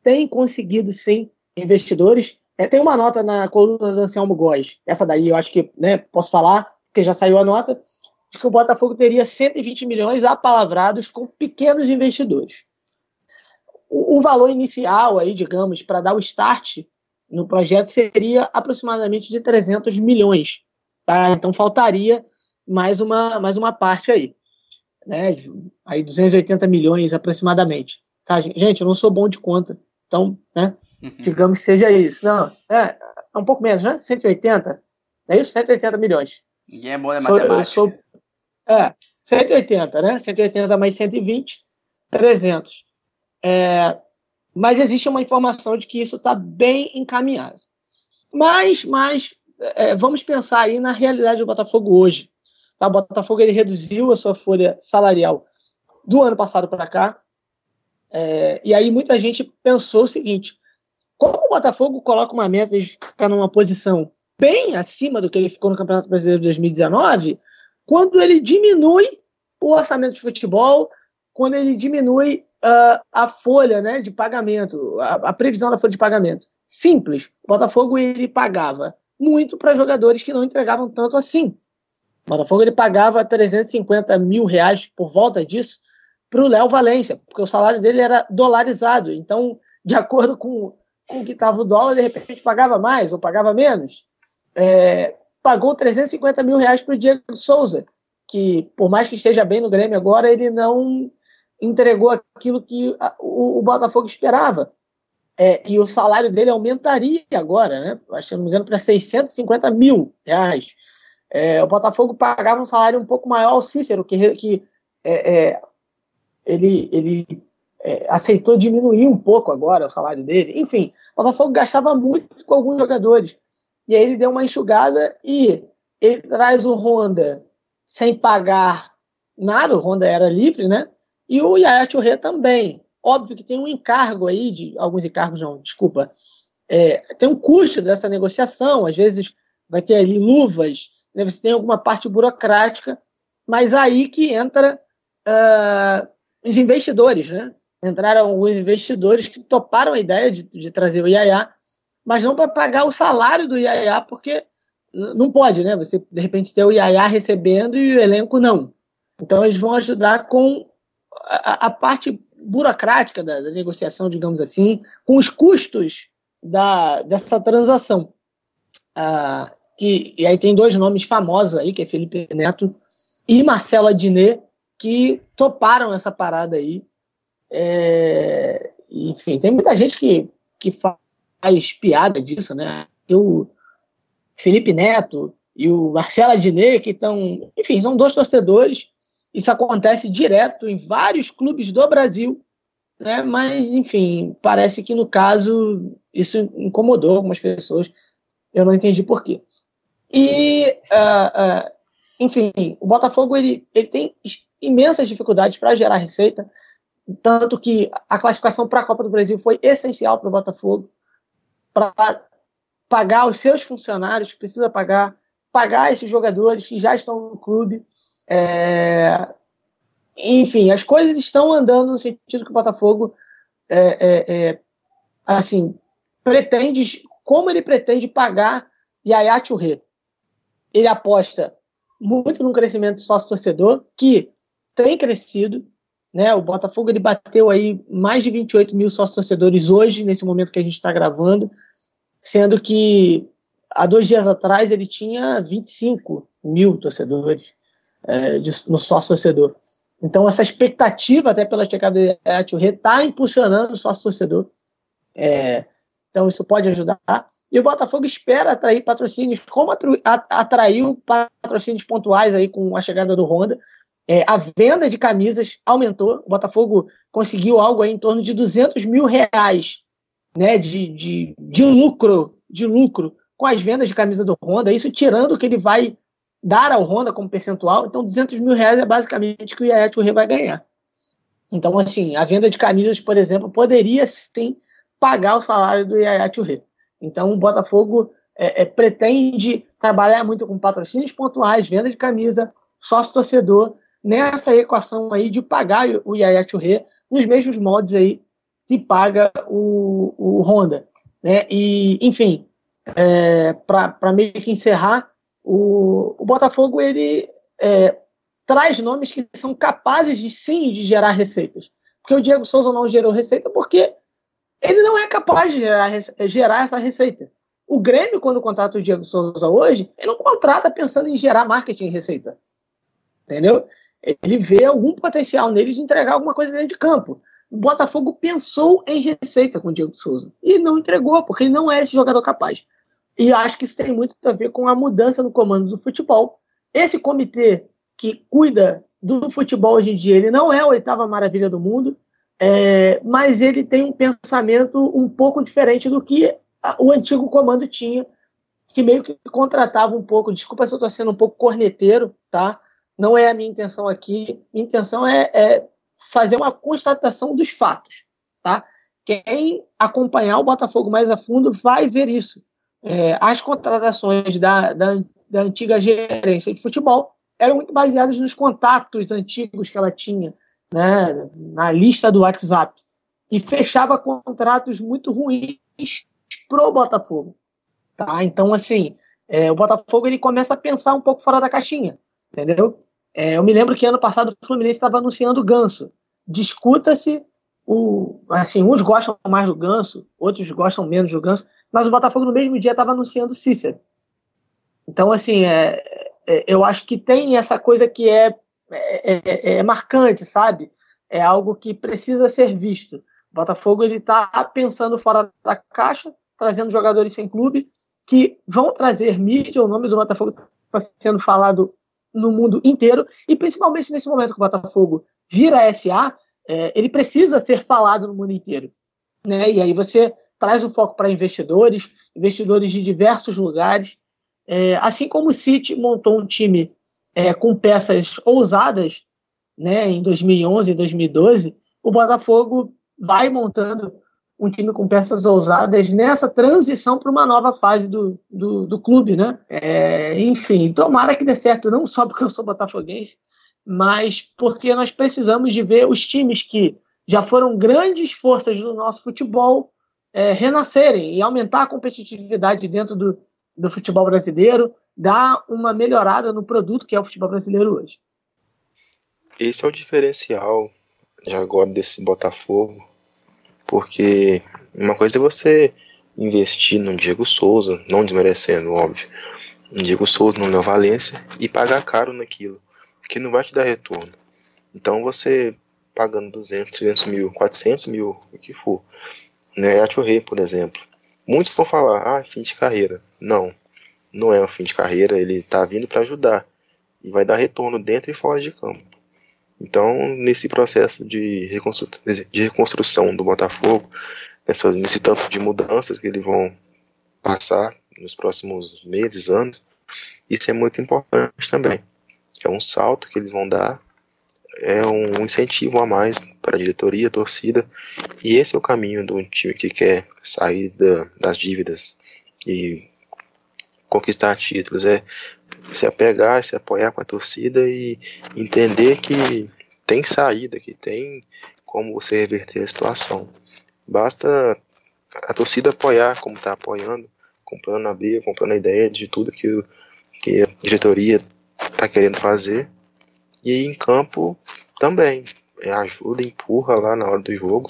tem conseguido sim investidores. É, tem uma nota na coluna do Anselmo Góes, essa daí eu acho que né, posso falar, porque já saiu a nota, de que o Botafogo teria 120 milhões apalavrados com pequenos investidores. O, o valor inicial aí, digamos, para dar o start no projeto seria aproximadamente de 300 milhões. Tá? Então faltaria mais uma, mais uma parte aí. Né? Aí 280 milhões aproximadamente. Tá, gente, eu não sou bom de conta. Então, né? Uhum. Digamos que seja isso. Não, é, é um pouco menos, né? 180. É isso? 180 milhões. Ninguém é bom na matemática. Sou, é, 180, né? 180 mais 120, 300. É, mas existe uma informação de que isso está bem encaminhado. Mas, mas é, vamos pensar aí na realidade do Botafogo hoje. Tá? O Botafogo ele reduziu a sua folha salarial do ano passado para cá. É, e aí muita gente pensou o seguinte: como o Botafogo coloca uma meta de ficar numa posição bem acima do que ele ficou no Campeonato Brasileiro de 2019, quando ele diminui o orçamento de futebol, quando ele diminui uh, a folha né, de pagamento, a, a, previsão da folha de pagamento. Simples. O Botafogo ele pagava muito para jogadores que não entregavam tanto assim. O Botafogo ele pagava 350 mil reais por volta disso para o Léo Valência, porque o salário dele era dolarizado. Então, de acordo com, com o que estava o dólar, de repente pagava mais ou pagava menos. É, pagou 350 mil reais para o Diego Souza, que por mais que esteja bem no Grêmio agora, ele não entregou aquilo que o, o Botafogo esperava. É, e o salário dele aumentaria agora, né? Se não me engano, para 650 mil reais. É, o Botafogo pagava um salário um pouco maior ao Cícero, que, que é, é ele, ele é, aceitou diminuir um pouco agora o salário dele. Enfim, o Botafogo gastava muito com alguns jogadores. E aí ele deu uma enxugada e ele traz o Honda sem pagar nada, o Honda era livre, né? E o Yaya Touré também. Óbvio que tem um encargo aí, de alguns encargos não, desculpa. É, tem um custo dessa negociação, às vezes vai ter ali luvas, né, você tem alguma parte burocrática, mas aí que entra uh, os investidores, né? Entraram alguns investidores que toparam a ideia de, de trazer o Yaya, mas não para pagar o salário do Yaya, porque não pode, né? Você, de repente, ter o Yaya recebendo e o elenco não. Então, eles vão ajudar com a, a parte burocrática da, da, negociação, digamos assim, com os custos da, dessa transação. Ah, que, e aí tem dois nomes famosos aí, que é Felipe Neto e Marcelo Adnet, que toparam essa parada aí. É, enfim, tem muita gente que, que faz piada disso, né? O Felipe Neto e o Marcelo Adnet, que estão, enfim, são dois torcedores. Isso acontece direto em vários clubes do Brasil, né? Mas, enfim, parece que no caso isso incomodou algumas pessoas. Eu não entendi por quê. E, uh, uh, enfim, o Botafogo ele, ele tem imensas dificuldades para gerar receita, tanto que a classificação para a Copa do Brasil foi essencial para o Botafogo, para pagar os seus funcionários, precisa pagar, pagar esses jogadores que já estão no clube. É, enfim, as coisas estão andando no sentido que o Botafogo é, é, é assim pretende, como ele pretende pagar Yaya Touré ele aposta muito no crescimento sócio-torcedor, que tem crescido. Né? O Botafogo ele bateu aí mais de 28 mil sócios torcedores hoje, nesse momento que a gente está gravando, sendo que há dois dias atrás ele tinha 25 mil torcedores é, de, no sócio torcedor. Então, essa expectativa, até pela chegada do Etio está impulsionando o sócio torcedor. É, então, isso pode ajudar. E o Botafogo espera atrair patrocínios, como atraiu patrocínios pontuais aí com a chegada do Honda. É, a venda de camisas aumentou. O Botafogo conseguiu algo aí em torno de 200 mil reais né, de, de, de lucro de lucro com as vendas de camisa do Honda. Isso tirando o que ele vai dar ao Honda como percentual. Então, 200 mil reais é basicamente que o Yaya Touré vai ganhar. Então, assim, a venda de camisas, por exemplo, poderia sim pagar o salário do Yaya Touré. Então, o Botafogo é, é, pretende trabalhar muito com patrocínios pontuais, venda de camisa, sócio-torcedor, nessa equação aí de pagar o Yaya Touré nos mesmos moldes aí que paga o, o Honda. Né? E, enfim, é, para meio que encerrar, o, o Botafogo ele é, traz nomes que são capazes de sim de gerar receitas. Porque o Diego Souza não gerou receita porque ele não é capaz de gerar, gerar essa receita. O Grêmio, quando contrata o Diego Souza hoje, ele não contrata pensando em gerar marketing e receita. Entendeu? Ele vê algum potencial nele de entregar alguma coisa dentro de campo. O Botafogo pensou em receita com o Diego Souza e não entregou, porque ele não é esse jogador capaz. E acho que isso tem muito a ver com a mudança no comando do futebol. Esse comitê que cuida do futebol hoje em dia, ele não é a oitava maravilha do mundo, é, mas ele tem um pensamento um pouco diferente do que o antigo comando tinha, que meio que contratava um pouco. Desculpa se eu estou sendo um pouco corneteiro, tá? Não é a minha intenção aqui. Minha intenção é, é fazer uma constatação dos fatos, tá? Quem acompanhar o Botafogo mais a fundo vai ver isso é, as contratações da, da, da, antiga gerência de futebol eram muito baseadas nos contatos antigos que ela tinha né, na lista do WhatsApp e fechava contratos muito ruins pro Botafogo. Tá? Então, assim, é, o Botafogo ele começa a pensar um pouco fora da caixinha, entendeu? É, eu me lembro que ano passado o Fluminense estava anunciando o Ganso. Discuta-se o, assim, uns gostam mais do Ganso, outros gostam menos do Ganso, mas o Botafogo no mesmo dia estava anunciando Cícero. Então, assim, é, é, eu acho que tem essa coisa que é, é, é, é marcante, sabe? É algo que precisa ser visto. O Botafogo ele está pensando fora da caixa, trazendo jogadores sem clube que vão trazer mídia. O nome do Botafogo está sendo falado no mundo inteiro e principalmente nesse momento que o Botafogo vira SA, é, ele precisa ser falado no mundo inteiro. Né? E aí você traz o foco para investidores, investidores de diversos lugares. É, assim como o City montou um time é, com peças ousadas né, em 2011 e 2012, o Botafogo vai montando um time com peças ousadas nessa transição para uma nova fase do, do, do clube, né? É, enfim, tomara que dê certo, não só porque eu sou botafoguense, mas porque nós precisamos de ver os times que já foram grandes forças do nosso futebol é, renascerem e aumentar a competitividade dentro do, do futebol brasileiro, dar uma melhorada no produto que é o futebol brasileiro hoje. Esse é o diferencial de agora desse Botafogo, porque uma coisa é você investir no Diego Souza, não desmerecendo, óbvio, no Diego Souza, no Léo Valência, e pagar caro naquilo que não vai te dar retorno. Então você pagando 200, 300 mil, 400 mil, o que for, né? A Rei, por exemplo. Muitos vão falar, ah, fim de carreira. Não, não é um fim de carreira, ele está vindo para ajudar e vai dar retorno dentro e fora de campo. Então, nesse processo de, reconstru de reconstrução do Botafogo, nessa, nesse tanto de mudanças que eles vão passar nos próximos meses, anos, isso é muito importante também é um salto que eles vão dar, é um incentivo a mais para a diretoria, a torcida, e esse é o caminho do time que quer sair da, das dívidas e conquistar títulos, é se apegar, se apoiar com a torcida e entender que tem saída, que tem como você reverter a situação. Basta a torcida apoiar como está apoiando, comprando a briga, comprando a ideia de tudo que, que a diretoria está querendo fazer. E em campo também. é, ajuda, empurra lá na hora do jogo,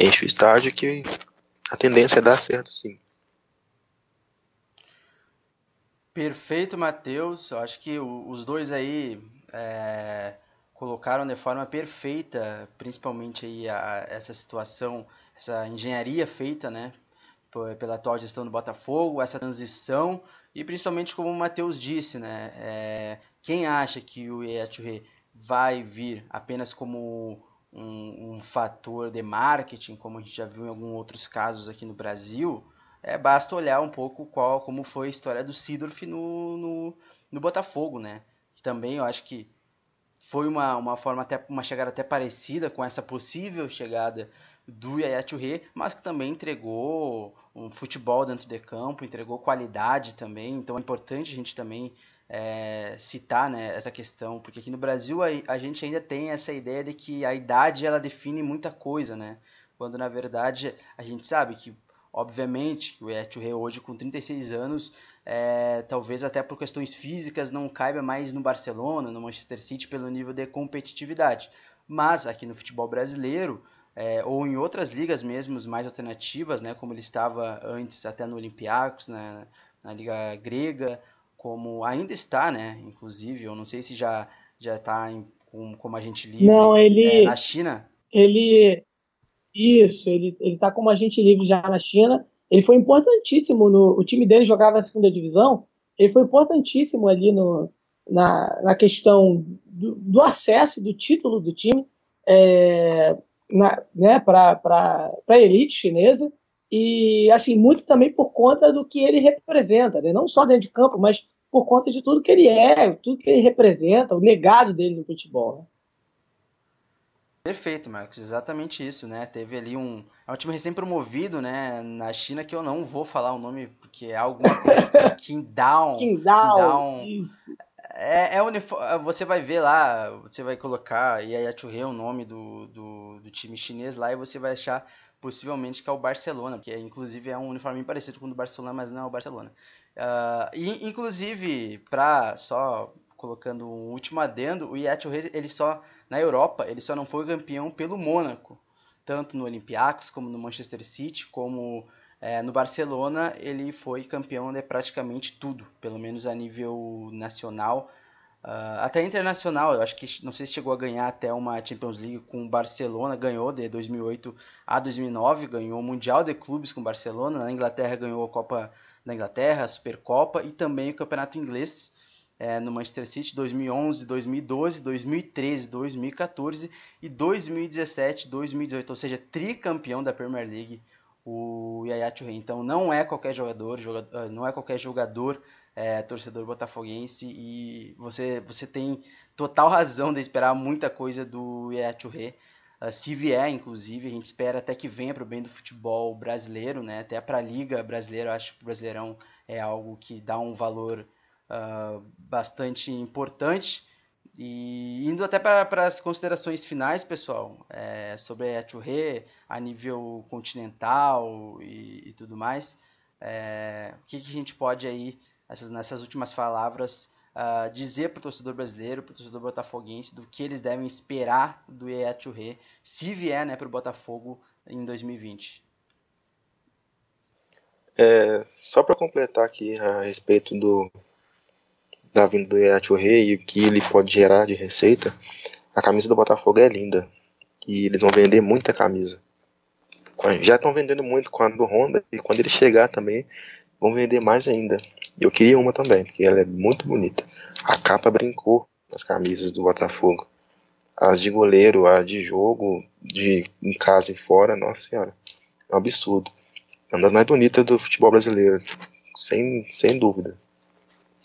enche o estádio que a tendência é dar certo sim. Perfeito, Matheus. Eu acho que os dois aí é, colocaram de forma perfeita, principalmente aí a, essa situação, essa engenharia feita, né, pela atual gestão do Botafogo, essa transição e principalmente como o Matheus disse, né, é, quem acha que o Etuhe vai vir apenas como um, um, fator de marketing, como a gente já viu em alguns outros casos aqui no Brasil, é, basta olhar um pouco qual, como foi a história do Sidorf no, no, no Botafogo, né? Que também eu acho que foi uma, uma forma até uma chegada até parecida com essa possível chegada do Yaya Touré, mas que também entregou um futebol dentro de campo, entregou qualidade também. Então é importante a gente também é, citar né, essa questão, porque aqui no Brasil a, a gente ainda tem essa ideia de que a idade ela define muita coisa, né? Quando na verdade a gente sabe que Obviamente, o Etuhe hoje com 36 anos, é, talvez até por questões físicas não caiba mais no Barcelona, no Manchester City pelo nível de competitividade. Mas aqui no futebol brasileiro, é, ou em outras ligas mesmo mais alternativas, né, como ele estava antes até no Olympiacos, na, na liga grega, como ainda está, né, inclusive, eu não sei se já já está com, como agente livre não, ele, é, na China. Ele isso, ele, ele tá como agente livre já na China. Ele foi importantíssimo no. O time dele jogava a segunda divisão. Ele foi importantíssimo ali no, na, na questão do, do acesso, do título do time é, né, para a elite chinesa. E, assim, muito também por conta do que ele representa, né? não só dentro de campo, mas por conta de tudo que ele é, tudo que ele representa, o legado dele no futebol. Né? Perfeito, Marcos, exatamente isso, né? Teve ali um. É um time recém-promovido, né? Na China, que eu não vou falar o nome, porque é alguma coisa. [LAUGHS] Qingdao. Qingdao. Isso. É, é uniforme. Você vai ver lá, você vai colocar Yaya Churre, o nome do, do, do, time chinês lá, e você vai achar possivelmente que é o Barcelona, porque inclusive é um uniforme parecido com o do Barcelona, mas não é o Barcelona. Uh, e, inclusive, para só colocando um último adendo, o Yaya Churre, ele só na Europa, ele só não foi campeão pelo Mônaco, tanto no Olympiacos como no Manchester City, como é, no Barcelona, ele foi campeão de praticamente tudo, pelo menos a nível nacional, uh, até internacional. Eu acho que não sei se chegou a ganhar até uma Champions League com o Barcelona, ganhou de 2008 a 2009, ganhou o Mundial de Clubes com o Barcelona. Na Inglaterra ganhou a Copa da Inglaterra, a Supercopa e também o Campeonato Inglês é, no Manchester City 2011, 2012, 2013, 2014 e 2017, 2018, ou seja, tricampeão da Premier League, o Yaya Touré. Então não é qualquer jogador, jogador ah, não é qualquer jogador é, torcedor botafoguense e você, você tem total razão de esperar muita coisa do Yaya Touré. Uh, se vier, inclusive, a gente espera até que venha para o bem do futebol brasileiro, né? até para a Liga Brasileira, acho que o Brasileirão é algo que dá um valor uh, bastante importante. E indo até para as considerações finais, pessoal, é, sobre a Churré a nível continental e, e tudo mais, é, o que, que, a gente pode aí, essas, nessas últimas palavras, uh, dizer para o torcedor brasileiro, para o torcedor botafoguense, do que eles devem esperar do EA Churré, se vier né, para o Botafogo em 2020? É, só para completar aqui a respeito do, da vinda do Rei e o que ele pode gerar de receita, a camisa do Botafogo é linda. E eles vão vender muita camisa. Já estão vendendo muito com a do Honda e quando ele chegar também vão vender mais ainda. Eu queria uma também, porque ela é muito bonita. A capa brincou nas camisas do Botafogo. As de goleiro, a de jogo, de em casa e fora, nossa senhora. É um absurdo. É uma das mais bonitas do futebol brasileiro. Sem, sem dúvida.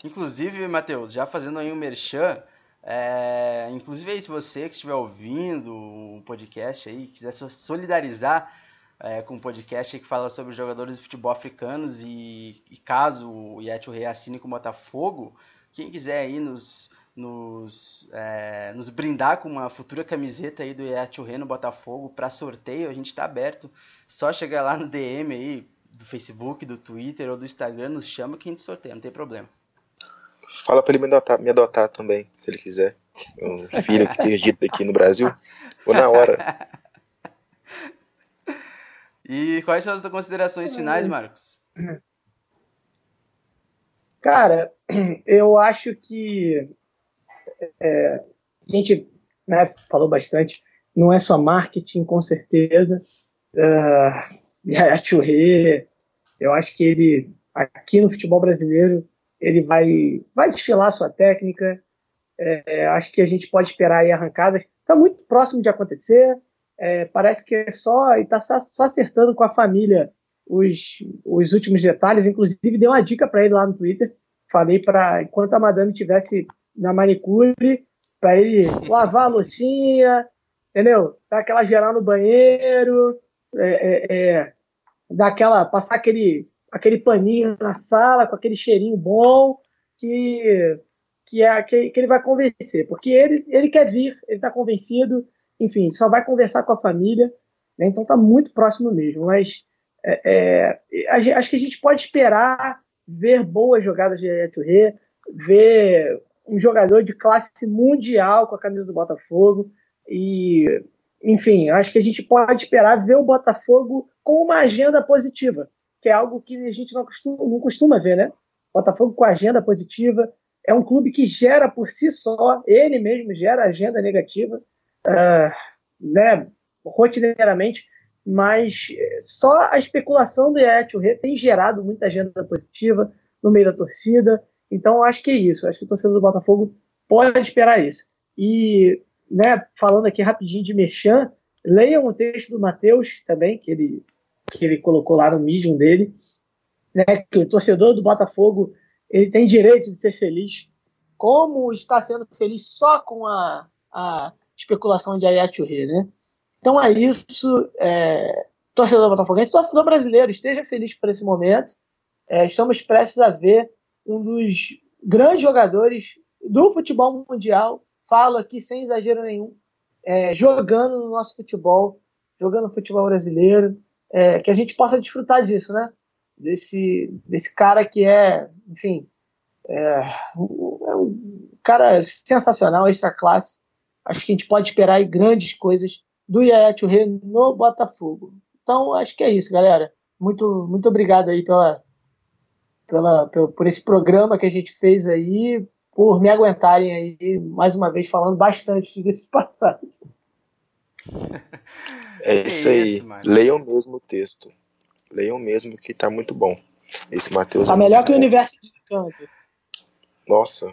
Inclusive, Matheus, já fazendo aí um merchan, é, inclusive aí se você que estiver ouvindo o podcast aí, quiser se solidarizar é, com um podcast que fala sobre jogadores de futebol africanos e, e caso o Yeti Rei assine com o Botafogo, quem quiser aí nos, nos, é, nos brindar com uma futura camiseta aí do Yeti Rei no Botafogo para sorteio, a gente está aberto. Só chegar lá no DM aí do Facebook, do Twitter ou do Instagram, nos chama que a gente sorteia, não tem problema. Fala pra ele me adotar, me adotar também, se ele quiser. Um filho [LAUGHS] perdido aqui no Brasil. Vou na hora. [LAUGHS] E quais são as considerações finais, Marcos? [CLEARS THROAT] Cara, [CLEARS THROAT] eu acho que é, a gente né, falou bastante, não é só marketing, com certeza. Uh, e a Churré, eu acho que ele, aqui no futebol brasileiro, ele vai, vai desfilar sua técnica. É, acho que a gente pode esperar aí arrancadas. Está muito próximo de acontecer. É, parece que é só está só acertando com a família os, os últimos detalhes. Inclusive, dei uma dica para ele lá no Twitter. Falei para, enquanto a madame tivesse na manicure, para ele lavar a loucinha, entendeu? Dar aquela geral no banheiro, é, é, é, dar aquela, passar aquele, aquele paninho na sala com aquele cheirinho bom que que é que, que ele vai convencer, porque ele, ele quer vir, ele está convencido, enfim, só vai conversar com a família, né? então está muito próximo mesmo. Mas é, é, acho que a gente pode esperar ver boas jogadas de Touré, ver um jogador de classe mundial com a camisa do Botafogo e enfim, acho que a gente pode esperar ver o Botafogo com uma agenda positiva, que é algo que a gente não costuma, não costuma ver, né? Botafogo com agenda positiva, é um clube que gera por si só, ele mesmo gera agenda negativa, uh, né, rotineiramente, mas só a especulação do Yaya tem gerado muita agenda positiva no meio da torcida, então acho que é isso, acho que o torcedor do Botafogo pode esperar isso. E, né, falando aqui rapidinho de Merchan, leiam o texto do Matheus também, que ele, que ele colocou lá no Medium dele, né, que o torcedor do Botafogo ele tem direito de ser feliz, como está sendo feliz só com a, a especulação de Ayatollah, né? Então é isso, é, torcedor botafoguense, torcedor brasileiro, esteja feliz por esse momento. É, estamos prestes a ver um dos grandes jogadores do futebol mundial, falo aqui sem exagero nenhum, é, jogando no nosso futebol, jogando no futebol brasileiro, é, que a gente possa desfrutar disso, né? desse, desse cara que é, enfim, é um, é um cara sensacional, extra classe. Acho que a gente pode esperar aí grandes coisas do Yaya Touré no Botafogo. Então, acho que é isso, galera. Muito, muito obrigado aí pela, pela, pela, por esse programa que a gente fez aí, por me aguentarem aí, mais uma vez, falando bastante desse passagem. [LAUGHS] É isso aí. Leiam mesmo o texto. Leiam mesmo que tá muito bom. Esse Matheus. Tá é melhor que o Universo de Canto. Nossa.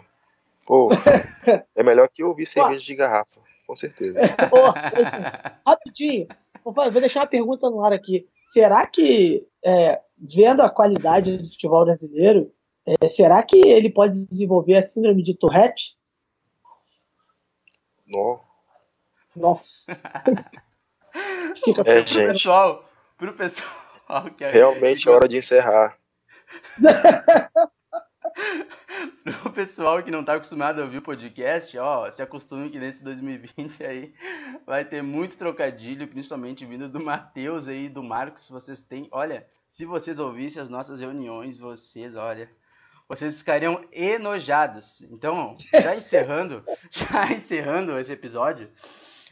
Pô, [LAUGHS] é melhor que eu ouvir cerveja de garrafa, com certeza. [LAUGHS] Pô, assim, rapidinho, vou deixar uma pergunta no ar aqui. Será que, é, vendo a qualidade do futebol brasileiro, é, será que ele pode desenvolver a síndrome de Tourette? No. Nossa. [LAUGHS] Fica é, pro gente. pessoal, pro pessoal é Realmente é hora de encerrar. [LAUGHS] o pessoal que não está acostumado a ouvir o podcast, ó, se acostume que nesse 2020 aí vai ter muito trocadilho, principalmente vindo do Matheus aí, do Marcos. Vocês têm, olha, se vocês ouvissem as nossas reuniões, vocês, olha, vocês ficariam enojados. Então, já encerrando, [LAUGHS] já encerrando esse episódio,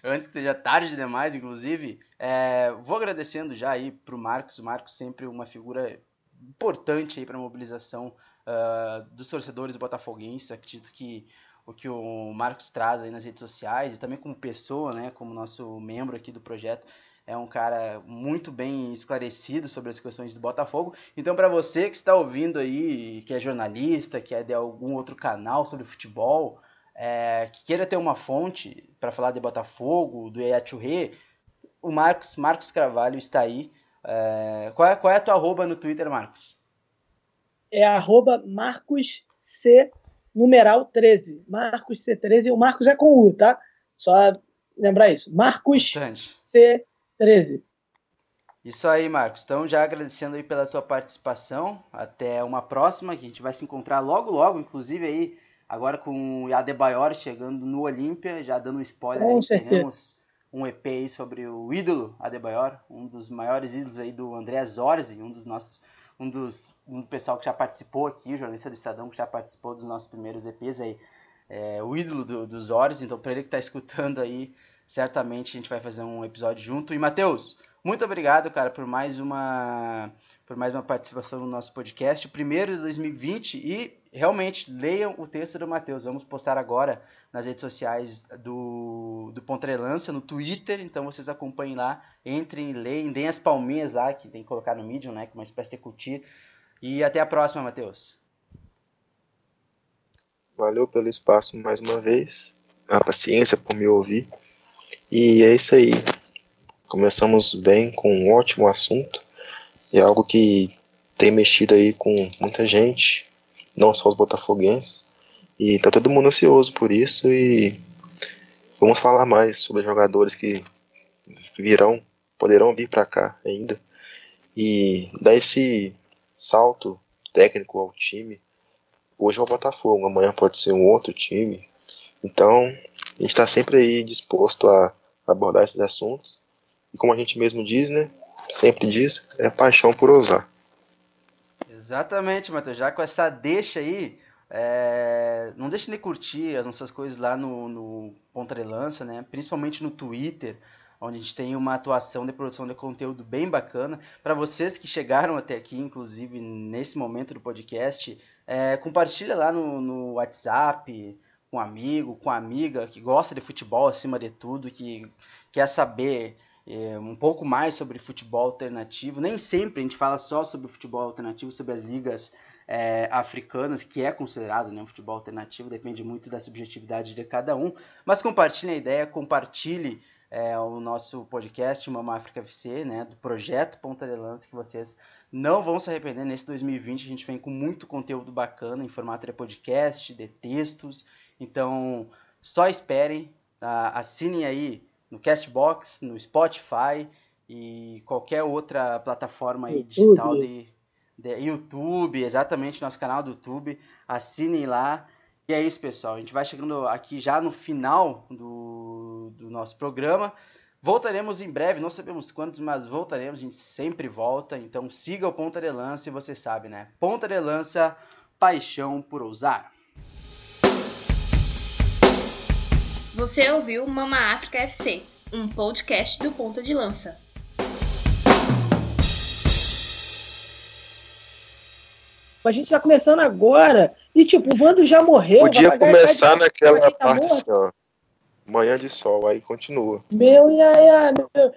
antes que seja tarde demais, inclusive, é, vou agradecendo já aí pro Marcos, o Marcos sempre uma figura importante aí para mobilização uh, dos torcedores botafoguenses, acredito que o que o Marcos traz aí nas redes sociais, e também como pessoa, né, como nosso membro aqui do projeto, é um cara muito bem esclarecido sobre as questões do Botafogo. Então, para você que está ouvindo aí, que é jornalista, que é de algum outro canal sobre futebol, é, que queira ter uma fonte para falar de Botafogo, do Yaya o Marcos, Marcos Carvalho está aí. É, qual, é, qual é a tua arroba no Twitter, Marcos? É arroba Marcos C numeral 13. Marcos C13. O Marcos é com U, tá? Só lembrar isso. Marcos C13. Isso aí, Marcos. Então, já agradecendo aí pela tua participação. Até uma próxima, que a gente vai se encontrar logo, logo. Inclusive aí, agora com o Adebayor chegando no Olímpia, já dando um spoiler com aí. Certeza. Teremos um EP aí sobre o ídolo Adebayor, um dos maiores ídolos aí do André Zorzi, um dos nossos um dos um pessoal que já participou aqui, o jornalista do Estadão que já participou dos nossos primeiros EPs aí. é, o ídolo do, dos Horus, então para ele que está escutando aí, certamente a gente vai fazer um episódio junto. E Matheus, muito obrigado, cara, por mais uma por mais uma participação no nosso podcast, primeiro de 2020 e realmente leiam o texto do Matheus. Vamos postar agora nas redes sociais do, do Pontrelança, no Twitter, então vocês acompanhem lá, entrem, leem, deem as palminhas lá, que tem que colocar no Medium, né, que é uma espécie de curtir. E até a próxima, Matheus. Valeu pelo espaço mais uma vez, a paciência por me ouvir. E é isso aí. Começamos bem com um ótimo assunto. É algo que tem mexido aí com muita gente, não só os botafoguenses. E tá todo mundo ansioso por isso e vamos falar mais sobre jogadores que virão, poderão vir para cá ainda e dar esse salto técnico ao time Hoje é o Botafogo, amanhã pode ser um outro time. Então, a gente está sempre aí disposto a abordar esses assuntos. E como a gente mesmo diz, né? Sempre diz, é paixão por ousar. Exatamente, Matheus. Já com essa deixa aí, é... não deixe de curtir as nossas coisas lá no, no Pontrelança, né? Principalmente no Twitter onde a gente tem uma atuação de produção de conteúdo bem bacana. Para vocês que chegaram até aqui, inclusive nesse momento do podcast, é, compartilha lá no, no WhatsApp, com um amigo, com amiga que gosta de futebol acima de tudo, que quer saber é, um pouco mais sobre futebol alternativo. Nem sempre a gente fala só sobre futebol alternativo, sobre as ligas é, africanas, que é considerado né, um futebol alternativo, depende muito da subjetividade de cada um. Mas compartilhe a ideia, compartilhe é, o nosso podcast Mama África FC, né, do projeto Ponta de Lança, que vocês não vão se arrepender. Nesse 2020 a gente vem com muito conteúdo bacana em formato de podcast, de textos. Então, só esperem, tá? assinem aí no Castbox, no Spotify e qualquer outra plataforma aí digital de, de YouTube, exatamente nosso canal do YouTube. Assinem lá e é isso, pessoal. A gente vai chegando aqui já no final do, do nosso programa. Voltaremos em breve, não sabemos quantos, mas voltaremos. A gente sempre volta. Então siga o Ponta de Lança e você sabe, né? Ponta de Lança, paixão por ousar. Você ouviu Mama África FC, um podcast do Ponta de Lança. A gente está começando agora. E tipo, o Vando já morreu. Podia começar naquela tá parte assim, ó. Manhã de sol, aí continua. Meu, ia, ia, meu,